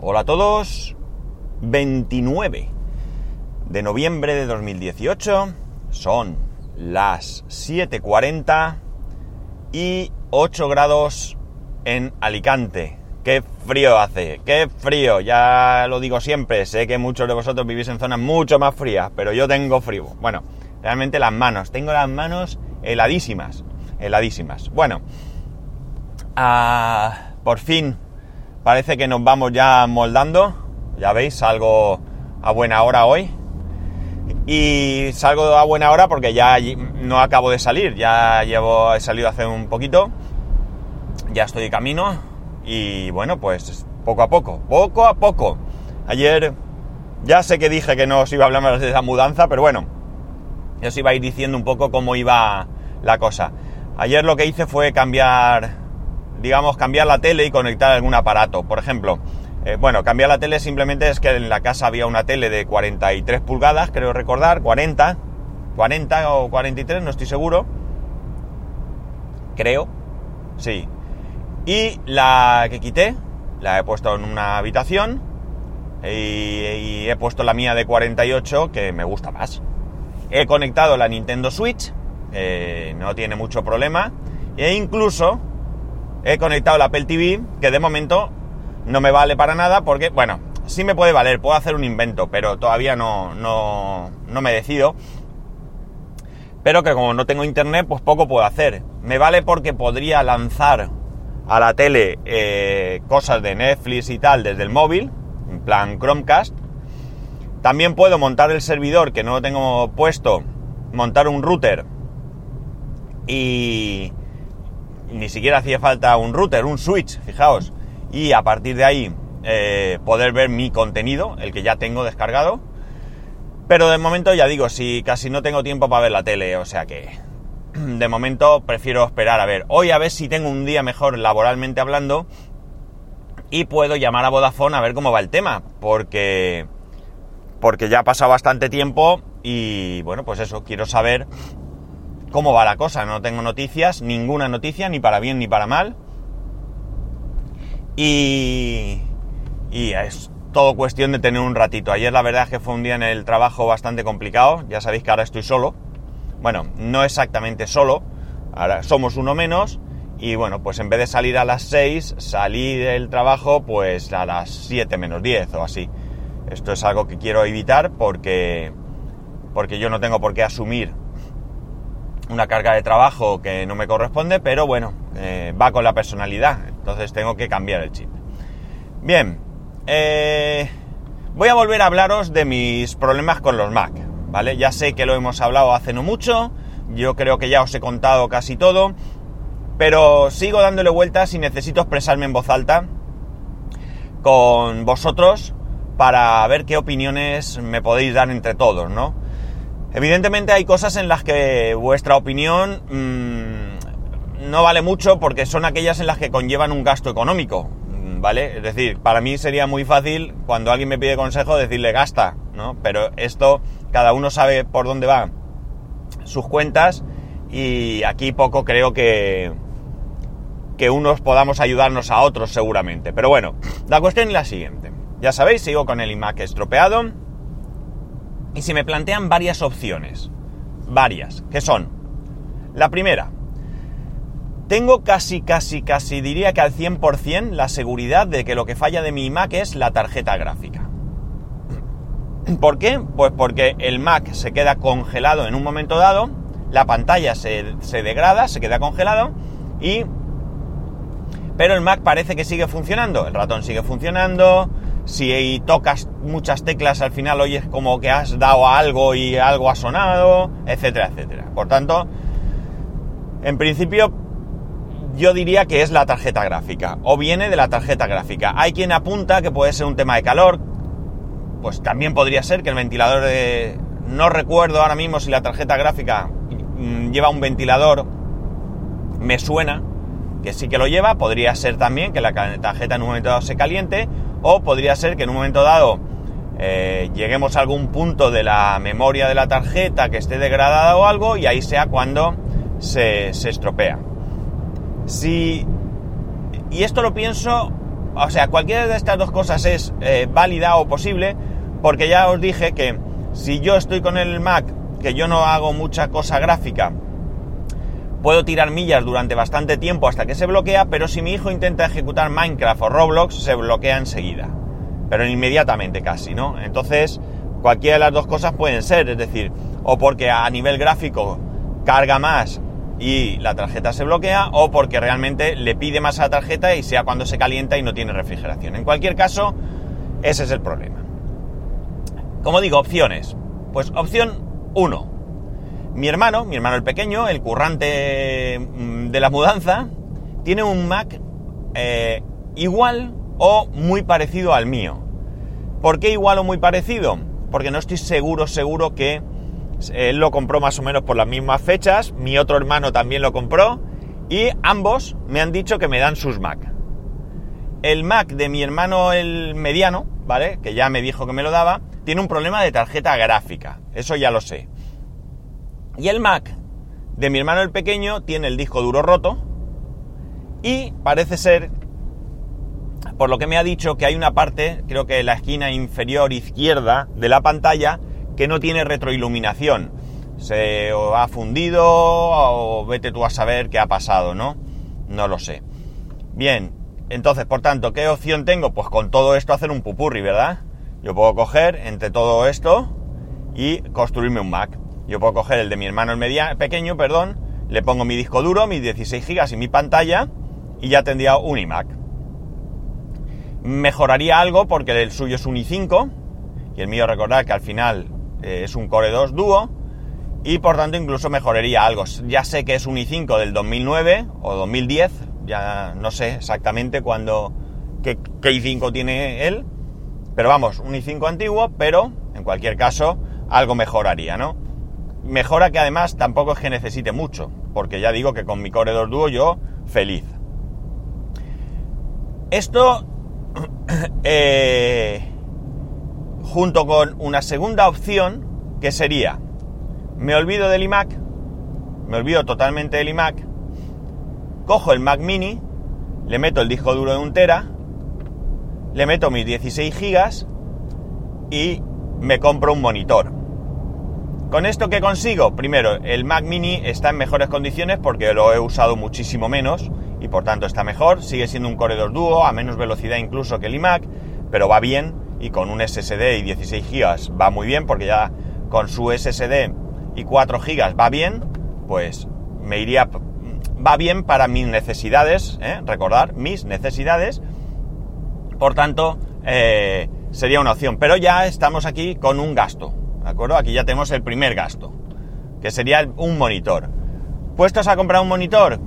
Hola a todos. 29 de noviembre de 2018. Son las 7.40 y 8 grados en Alicante. Qué frío hace, qué frío. Ya lo digo siempre, sé que muchos de vosotros vivís en zonas mucho más frías, pero yo tengo frío. Bueno, realmente las manos, tengo las manos heladísimas, heladísimas. Bueno, ah, por fin parece que nos vamos ya moldando. Ya veis, salgo a buena hora hoy. Y salgo a buena hora porque ya no acabo de salir, ya llevo, he salido hace un poquito, ya estoy de camino y bueno, pues poco a poco, poco a poco. Ayer ya sé que dije que no os iba a hablar más de esa mudanza, pero bueno, os iba a ir diciendo un poco cómo iba la cosa. Ayer lo que hice fue cambiar, digamos, cambiar la tele y conectar algún aparato. Por ejemplo, eh, bueno, cambiar la tele simplemente es que en la casa había una tele de 43 pulgadas, creo recordar, 40, 40 o 43, no estoy seguro. Creo, sí. Y la que quité, la he puesto en una habitación y, he puesto la mía de 48 que me gusta más. He conectado la Nintendo Switch, no tiene mucho problema, e incluso he conectado la Apple TV, que de momento no me vale para nada porque, bueno, sí me puede valer, puedo hacer un invento, pero todavía no, no, no me decido. Pero que como no tengo internet, pues poco puedo hacer. Me vale porque podría lanzar a la tele eh, cosas de Netflix y tal desde el móvil, en plan Chromecast. También puedo montar el servidor que no lo tengo puesto, montar un router y ni siquiera hacía falta un router, un switch, fijaos y a partir de ahí eh, poder ver mi contenido, el que ya tengo descargado. Pero de momento ya digo, si casi no tengo tiempo para ver la tele, o sea que de momento prefiero esperar a ver. Hoy a ver si tengo un día mejor laboralmente hablando y puedo llamar a Vodafone a ver cómo va el tema, porque porque ya ha pasado bastante tiempo y bueno, pues eso, quiero saber cómo va la cosa. No tengo noticias, ninguna noticia, ni para bien ni para mal. Y, es todo cuestión de tener un ratito. Ayer la verdad es que fue un día en el trabajo bastante complicado. Ya sabéis que ahora estoy solo. Bueno, no exactamente solo. Ahora somos uno menos. Y bueno, pues en vez de salir a las 6, salí del trabajo pues a las 7 menos 10 o así. Esto es algo que quiero evitar porque, porque yo no tengo por qué asumir una carga de trabajo que no me corresponde, pero bueno, eh, va con la personalidad. Entonces tengo que cambiar el chip. Bien, eh, voy a volver a hablaros de mis problemas con los Mac, ¿vale? Ya sé que lo hemos hablado hace no mucho, yo creo que ya os he contado casi todo, pero sigo dándole vueltas y necesito expresarme en voz alta con vosotros para ver qué opiniones me podéis dar entre todos, ¿no? Evidentemente hay cosas en las que vuestra opinión mmm, no vale mucho porque son aquellas en las que conllevan un gasto económico, ¿vale? Es decir, para mí sería muy fácil cuando alguien me pide consejo decirle gasta, ¿no? Pero esto cada uno sabe por dónde va sus cuentas y aquí poco creo que que unos podamos ayudarnos a otros seguramente. Pero bueno, la cuestión es la siguiente. Ya sabéis, sigo con el iMac estropeado y se me plantean varias opciones. Varias, que son la primera, tengo casi, casi, casi diría que al 100% la seguridad de que lo que falla de mi Mac es la tarjeta gráfica. ¿Por qué? Pues porque el Mac se queda congelado en un momento dado, la pantalla se, degrada, se queda congelado y... Pero el Mac parece que sigue funcionando, el ratón sigue funcionando, si tocas muchas teclas al final oyes como que has dado algo y algo ha sonado, etcétera, etcétera. Por tanto, en principio yo diría que es la tarjeta gráfica, o viene de la tarjeta gráfica. Hay quien apunta que puede ser un tema de calor, pues también podría ser que el ventilador de... No recuerdo ahora mismo si la tarjeta gráfica mm, lleva un ventilador, me suena que sí que lo lleva, podría ser también que la tarjeta en un momento dado se caliente, o podría ser que en un momento dado eh, lleguemos a algún punto de la memoria de la tarjeta que esté degradada o algo, y ahí sea cuando se, se estropea. Si, y esto lo pienso o sea, cualquiera de estas dos cosas es eh, válida o posible, porque ya os dije que si yo estoy con el Mac, que yo no hago mucha cosa gráfica, puedo tirar millas durante bastante tiempo hasta que se bloquea, pero si mi hijo intenta ejecutar Minecraft o Roblox, se bloquea enseguida. Pero inmediatamente casi, ¿no? Entonces, cualquiera de las dos cosas pueden ser, es decir, o porque a nivel gráfico carga más y la tarjeta se bloquea, o porque realmente le pide más a la tarjeta y sea cuando se calienta y no tiene refrigeración. En cualquier caso, ese es el problema. Como digo, opciones. Pues opción 1. Mi hermano, mi hermano el pequeño, el currante mm, de la mudanza, tiene un Mac eh, igual o muy parecido al mío. ¿Por qué igual o muy parecido? Porque no estoy seguro, seguro que él lo compró más o menos por las mismas fechas, mi otro hermano también lo compró y ambos me han dicho que me dan sus Mac. El Mac de mi hermano el mediano, ¿vale? Que ya me dijo que me lo daba, tiene un problema de tarjeta gráfica, eso ya lo sé. Y el Mac de mi hermano el pequeño tiene el disco duro roto y parece ser, por lo que me ha dicho, que hay una parte, creo que la esquina inferior izquierda de la pantalla, que no tiene retroiluminación. Se ha fundido o vete tú a saber qué ha pasado, ¿no? No lo sé. Bien, entonces, por tanto, ¿qué opción tengo? Pues con todo esto hacer un pupurri, ¿verdad? Yo puedo coger entre todo esto y construirme un Mac. Yo puedo coger el de mi hermano el media, pequeño, perdón, le pongo mi disco duro, mis 16 GB y mi pantalla y ya tendría un iMac. Mejoraría algo porque el suyo es un i5 y el mío recordad que al final eh, es un Core 2 Duo y por tanto incluso mejoraría algo. Ya sé que es un i5 del 2009 o 2010, ya no sé exactamente cuándo, qué, i5 tiene él, pero vamos, un i5 antiguo, pero en cualquier caso algo mejoraría, ¿no? Mejora que además tampoco es que necesite mucho, porque ya digo que con mi Core 2 Duo yo feliz. Esto eh, junto con una segunda opción que sería, me olvido del iMac, me olvido totalmente del iMac, cojo el Mac mini, le meto el disco duro de un tera, le meto mis 16 gigas y me compro un monitor. ¿Con esto qué consigo? Primero, el Mac mini está en mejores condiciones porque lo he usado muchísimo menos y por tanto está mejor. Sigue siendo un 2 Duo, a menos velocidad incluso que el iMac, pero va bien y con un SSD y 16 GB va muy bien porque ya con su SSD y 4 GB va bien, pues me iría, va bien para mis necesidades, ¿eh? recordar, mis necesidades, por tanto, eh, sería una opción. Pero ya estamos aquí con un gasto, ¿de acuerdo? Aquí ya tenemos el primer gasto, que sería un monitor. ¿Puestos a comprar un monitor?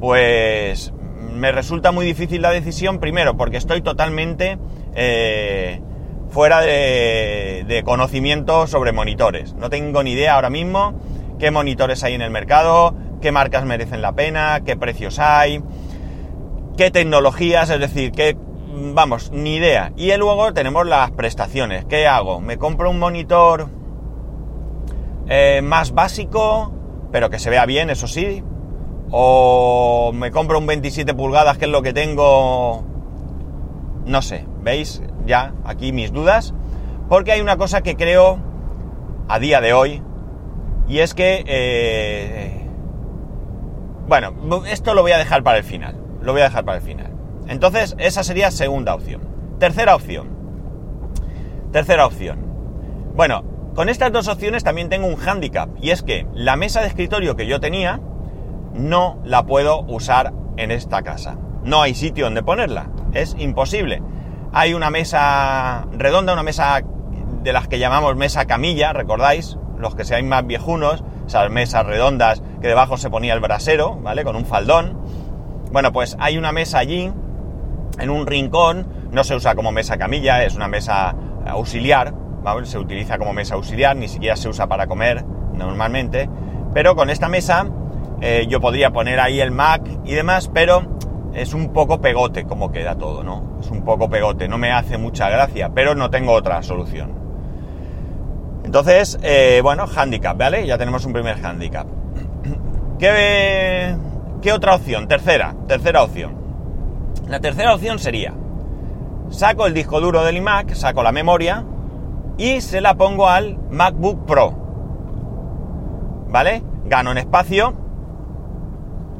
Pues me resulta muy difícil la decisión, primero, porque estoy totalmente eh, fuera de, conocimiento sobre monitores. No tengo ni idea ahora mismo qué monitores hay en el mercado, qué marcas merecen la pena, qué precios hay, qué tecnologías, es decir, qué... Vamos, ni idea. Y luego tenemos las prestaciones. ¿Qué hago? ¿Me compro un monitor eh, más básico, pero que se vea bien, eso sí? ¿O me compro un 27 pulgadas, que es lo que tengo? No sé, ¿veis? ya aquí mis dudas, porque hay una cosa que creo a día de hoy, y es que, eh, bueno, esto lo voy a dejar para el final, lo voy a dejar para el final. Entonces, esa sería segunda opción. Tercera opción. Tercera opción. Bueno, con estas dos opciones también tengo un hándicap, y es que la mesa de escritorio que yo tenía no la puedo usar en esta casa. No hay sitio donde ponerla, es imposible. Hay una mesa redonda, una mesa de las que llamamos mesa camilla, ¿recordáis? Los que seáis más viejunos, esas mesas redondas que debajo se ponía el brasero, ¿vale? Con un faldón. Bueno, pues hay una mesa allí, en un rincón, no se usa como mesa camilla, es una mesa auxiliar, Se utiliza como mesa auxiliar, ni siquiera se usa para comer normalmente, pero con esta mesa eh, yo podría poner ahí el Mac y demás, pero es un poco pegote como queda todo, ¿no? Es un poco pegote, no me hace mucha gracia, pero no tengo otra solución. Entonces, eh, bueno, handicap, ¿vale? Ya tenemos un primer handicap. ¿Qué, ¿Qué otra opción? Tercera, tercera opción. La tercera opción sería, saco el disco duro del iMac, saco la memoria y se la pongo al MacBook Pro. ¿Vale? Gano en espacio,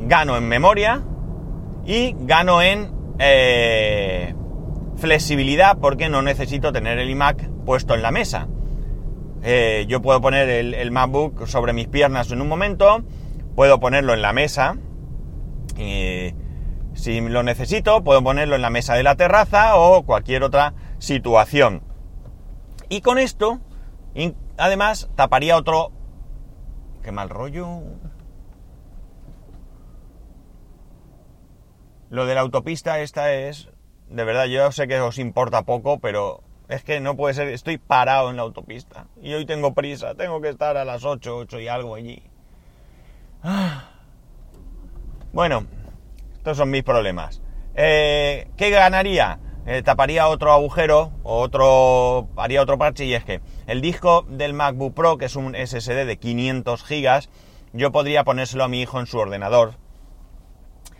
gano en memoria y gano en eh, flexibilidad porque no necesito tener el iMac puesto en la mesa. Eh, yo puedo poner el, MacBook sobre mis piernas en un momento, puedo ponerlo en la mesa. y si lo necesito, puedo ponerlo en la mesa de la terraza o cualquier otra situación. Y con esto, además, taparía otro... Qué mal rollo. Lo de la autopista esta es... De verdad, yo sé que os importa poco, pero es que no puede ser. Estoy parado en la autopista. Y hoy tengo prisa. Tengo que estar a las 8, 8 y algo allí. Ah. Bueno, estos son mis problemas. Eh, ¿Qué ganaría? Eh, taparía otro agujero otro haría otro parche y es que el disco del MacBook Pro que es un SSD de 500 gigas yo podría ponérselo a mi hijo en su ordenador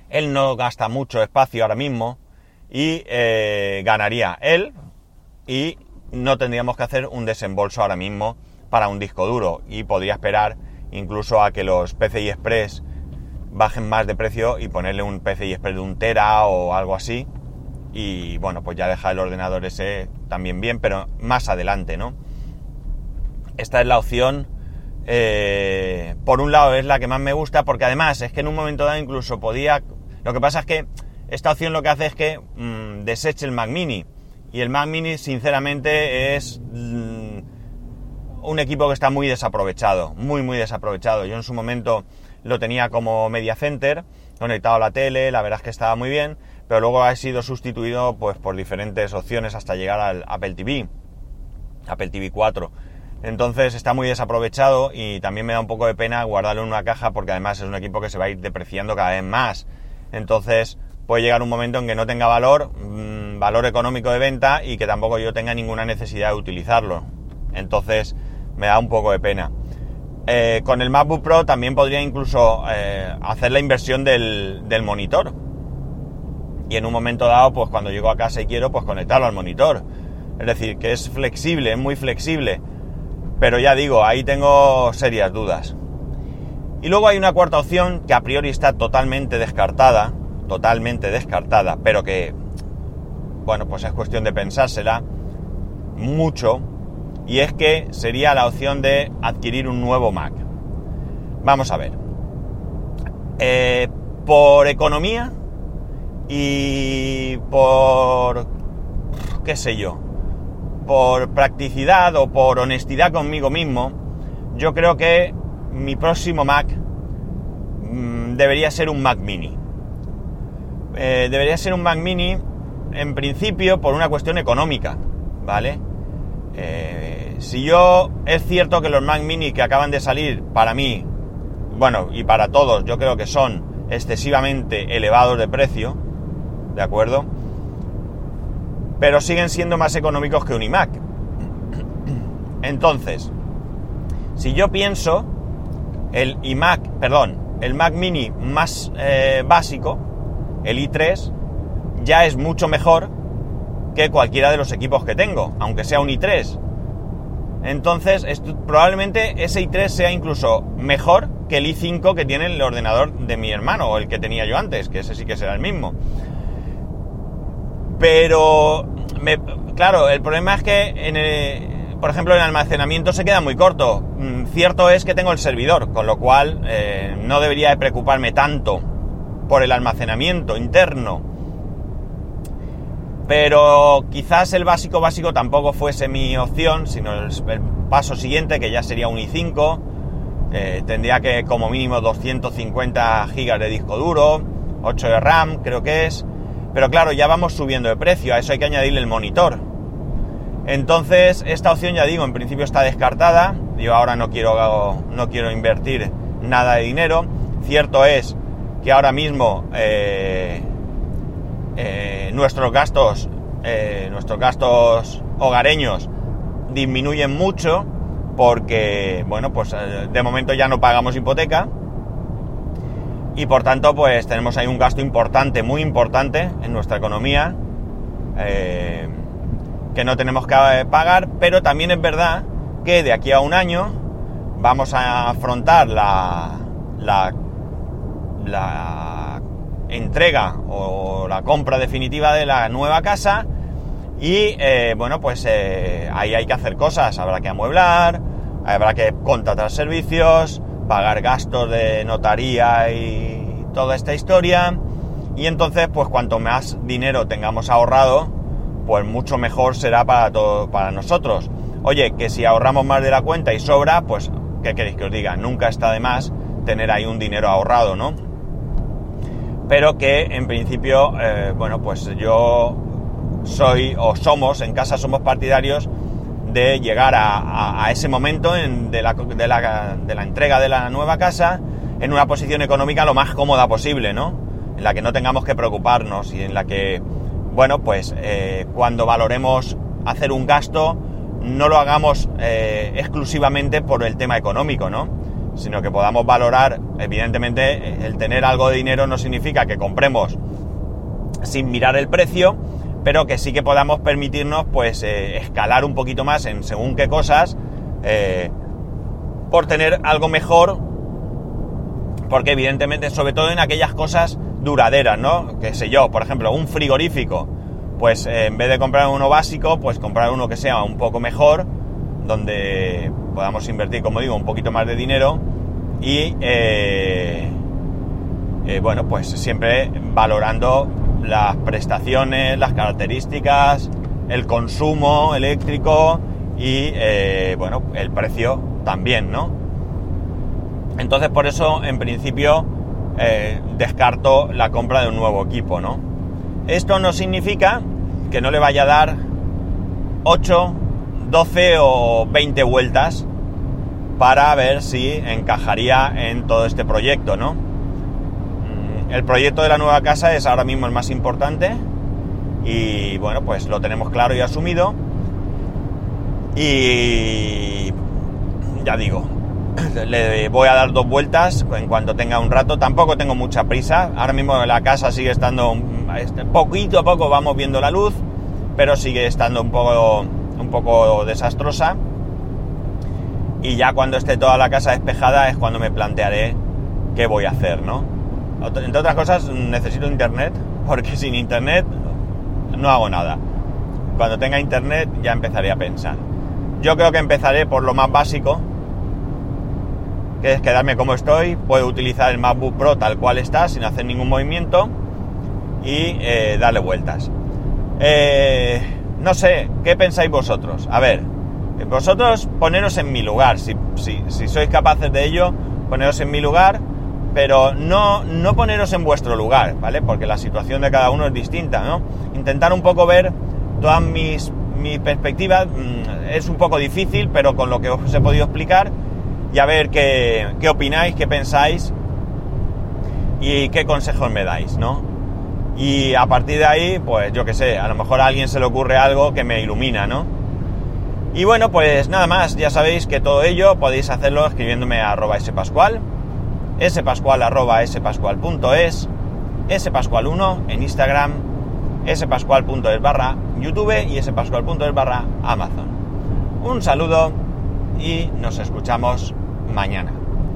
él no gasta mucho espacio ahora mismo y eh, ganaría él y no tendríamos que hacer un desembolso ahora mismo para un disco duro y podría esperar incluso a que los PCI Express bajen más de precio y ponerle un PCI Express de un tera o algo así. Y bueno, pues ya deja el ordenador ese también bien, pero más adelante, ¿no? Esta es la opción, eh, por un lado es la que más me gusta, porque además es que en un momento dado incluso podía... Lo que pasa es que esta opción lo que hace es que mm, deseche el Mac Mini. Y el Mac Mini, sinceramente, es mm, un equipo que está muy desaprovechado, muy, muy desaprovechado. Yo en su momento lo tenía como media center, conectado a la tele, la verdad es que estaba muy bien, pero luego ha sido sustituido pues, por diferentes opciones hasta llegar al Apple TV, Apple TV 4. Entonces está muy desaprovechado y también me da un poco de pena guardarlo en una caja porque además es un equipo que se va a ir depreciando cada vez más. Entonces puede llegar un momento en que no tenga valor, mmm, valor económico de venta y que tampoco yo tenga ninguna necesidad de utilizarlo. Entonces me da un poco de pena. Eh, con el MacBook Pro también podría incluso eh, hacer la inversión del, monitor. Y en un momento dado, pues cuando llego a casa y quiero, pues conectarlo al monitor. Es decir, que es flexible, es muy flexible. Pero ya digo, ahí tengo serias dudas. Y luego hay una cuarta opción que a priori está totalmente descartada, totalmente descartada, pero que, bueno, pues es cuestión de pensársela mucho, y es que sería la opción de adquirir un nuevo Mac. Vamos a ver. Eh, por economía y por, qué sé yo, por practicidad o por honestidad conmigo mismo, yo creo que mi próximo Mac mm, debería ser un Mac mini. Eh, debería ser un Mac mini en principio por una cuestión económica, ¿vale? Eh, si yo, es cierto que los Mac Mini que acaban de salir, para mí, bueno, y para todos, yo creo que son excesivamente elevados de precio, ¿de acuerdo? Pero siguen siendo más económicos que un iMac. Entonces, si yo pienso, el iMac, perdón, el Mac Mini más eh, básico, el i3, ya es mucho mejor que cualquiera de los equipos que tengo, aunque sea un i3. Entonces, probablemente ese i3 sea incluso mejor que el i5 que tiene el ordenador de mi hermano, o el que tenía yo antes, que ese sí que será el mismo. Pero, claro, el problema es que, por ejemplo, en almacenamiento se queda muy corto. Mm, cierto es que tengo el servidor, con lo cual eh, no debería de preocuparme tanto por el almacenamiento interno pero quizás el básico básico tampoco fuese mi opción, sino el, paso siguiente, que ya sería un i5. Eh, tendría que como mínimo 250 gigas de disco duro, 8 de RAM creo que es. Pero claro, ya vamos subiendo de precio, a eso hay que añadirle el monitor. Entonces, esta opción ya digo, en principio está descartada. Yo ahora no quiero, no quiero invertir nada de dinero. Cierto es que ahora mismo eh, eh, nuestros gastos, eh, nuestros gastos hogareños disminuyen mucho porque, bueno, pues de momento ya no pagamos hipoteca y por tanto, pues tenemos ahí un gasto importante, muy importante en nuestra economía eh, que no tenemos que eh, pagar, pero también es verdad que de aquí a un año vamos a afrontar la, la, entrega o la compra definitiva de la nueva casa y eh, bueno pues ahí hay que hacer cosas, habrá que amueblar, habrá que contratar servicios, pagar gastos de notaría y toda esta historia y entonces pues cuanto más dinero tengamos ahorrado pues mucho mejor será para, todo, para nosotros. Oye, que si ahorramos más de la cuenta y sobra, pues, ¿qué queréis que os diga? Nunca está de más tener ahí un dinero ahorrado, ¿no? Pero que en principio, eh, bueno, pues yo soy o somos, en casa somos partidarios de llegar a, ese momento de, la, de, la, de la entrega de la nueva casa en una posición económica lo más cómoda posible, ¿no? En la que no tengamos que preocuparnos y en la que bueno, pues eh, cuando valoremos hacer un gasto, no lo hagamos eh, exclusivamente por el tema económico, ¿no? Sino que podamos valorar, evidentemente, el tener algo de dinero no significa que compremos sin mirar el precio, pero que sí que podamos permitirnos, pues, eh, escalar un poquito más en según qué cosas, por tener algo mejor, porque evidentemente, sobre todo en aquellas cosas duraderas, ¿no? Que sé yo, por ejemplo, un frigorífico, pues eh, en vez de comprar uno básico, pues comprar uno que sea un poco mejor, donde podamos invertir, como digo, un poquito más de dinero y, eh, eh, bueno, pues siempre valorando las prestaciones, las características, el consumo eléctrico y, bueno, el precio también, ¿no? Entonces, por eso, en principio, eh, descarto la compra de un nuevo equipo, ¿no? Esto no significa que no le vaya a dar 8, 12 o 20 vueltas para ver si encajaría en todo este proyecto, ¿no? El proyecto de la nueva casa es ahora mismo el más importante y bueno, pues lo tenemos claro y asumido. Y ya digo, le voy a dar dos vueltas en cuanto tenga un rato. Tampoco tengo mucha prisa. Ahora mismo la casa sigue estando este, poquito a poco vamos viendo la luz, pero sigue estando un poco, un poco desastrosa. Y ya cuando esté toda la casa despejada es cuando me plantearé qué voy a hacer, ¿no? Entre otras cosas necesito internet, porque sin internet no hago nada. Cuando tenga internet ya empezaré a pensar. Yo creo que empezaré por lo más básico, que es quedarme como estoy, puedo utilizar el MacBook Pro tal cual está, sin hacer ningún movimiento y eh, darle vueltas. Eh, no sé, ¿qué pensáis vosotros? A ver, vosotros poneros en mi lugar, si, sois capaces de ello, poneros en mi lugar, pero no, no poneros en vuestro lugar, ¿vale? Porque la situación de cada uno es distinta, ¿no? Intentar un poco ver todas mis, mis perspectivas, mm, es un poco difícil, pero con lo que os he podido explicar, y a ver qué, opináis, qué pensáis y qué consejos me dais, ¿no? Y a partir de ahí, pues yo qué sé, a lo mejor a alguien se le ocurre algo que me ilumina, ¿no? Y bueno, pues nada más, ya sabéis que todo ello podéis hacerlo escribiéndome a arroba spascual, spascual arroba spascual.es, spascual1 en Instagram, spascual.es barra YouTube y spascual.es barra Amazon. Un saludo y nos escuchamos mañana.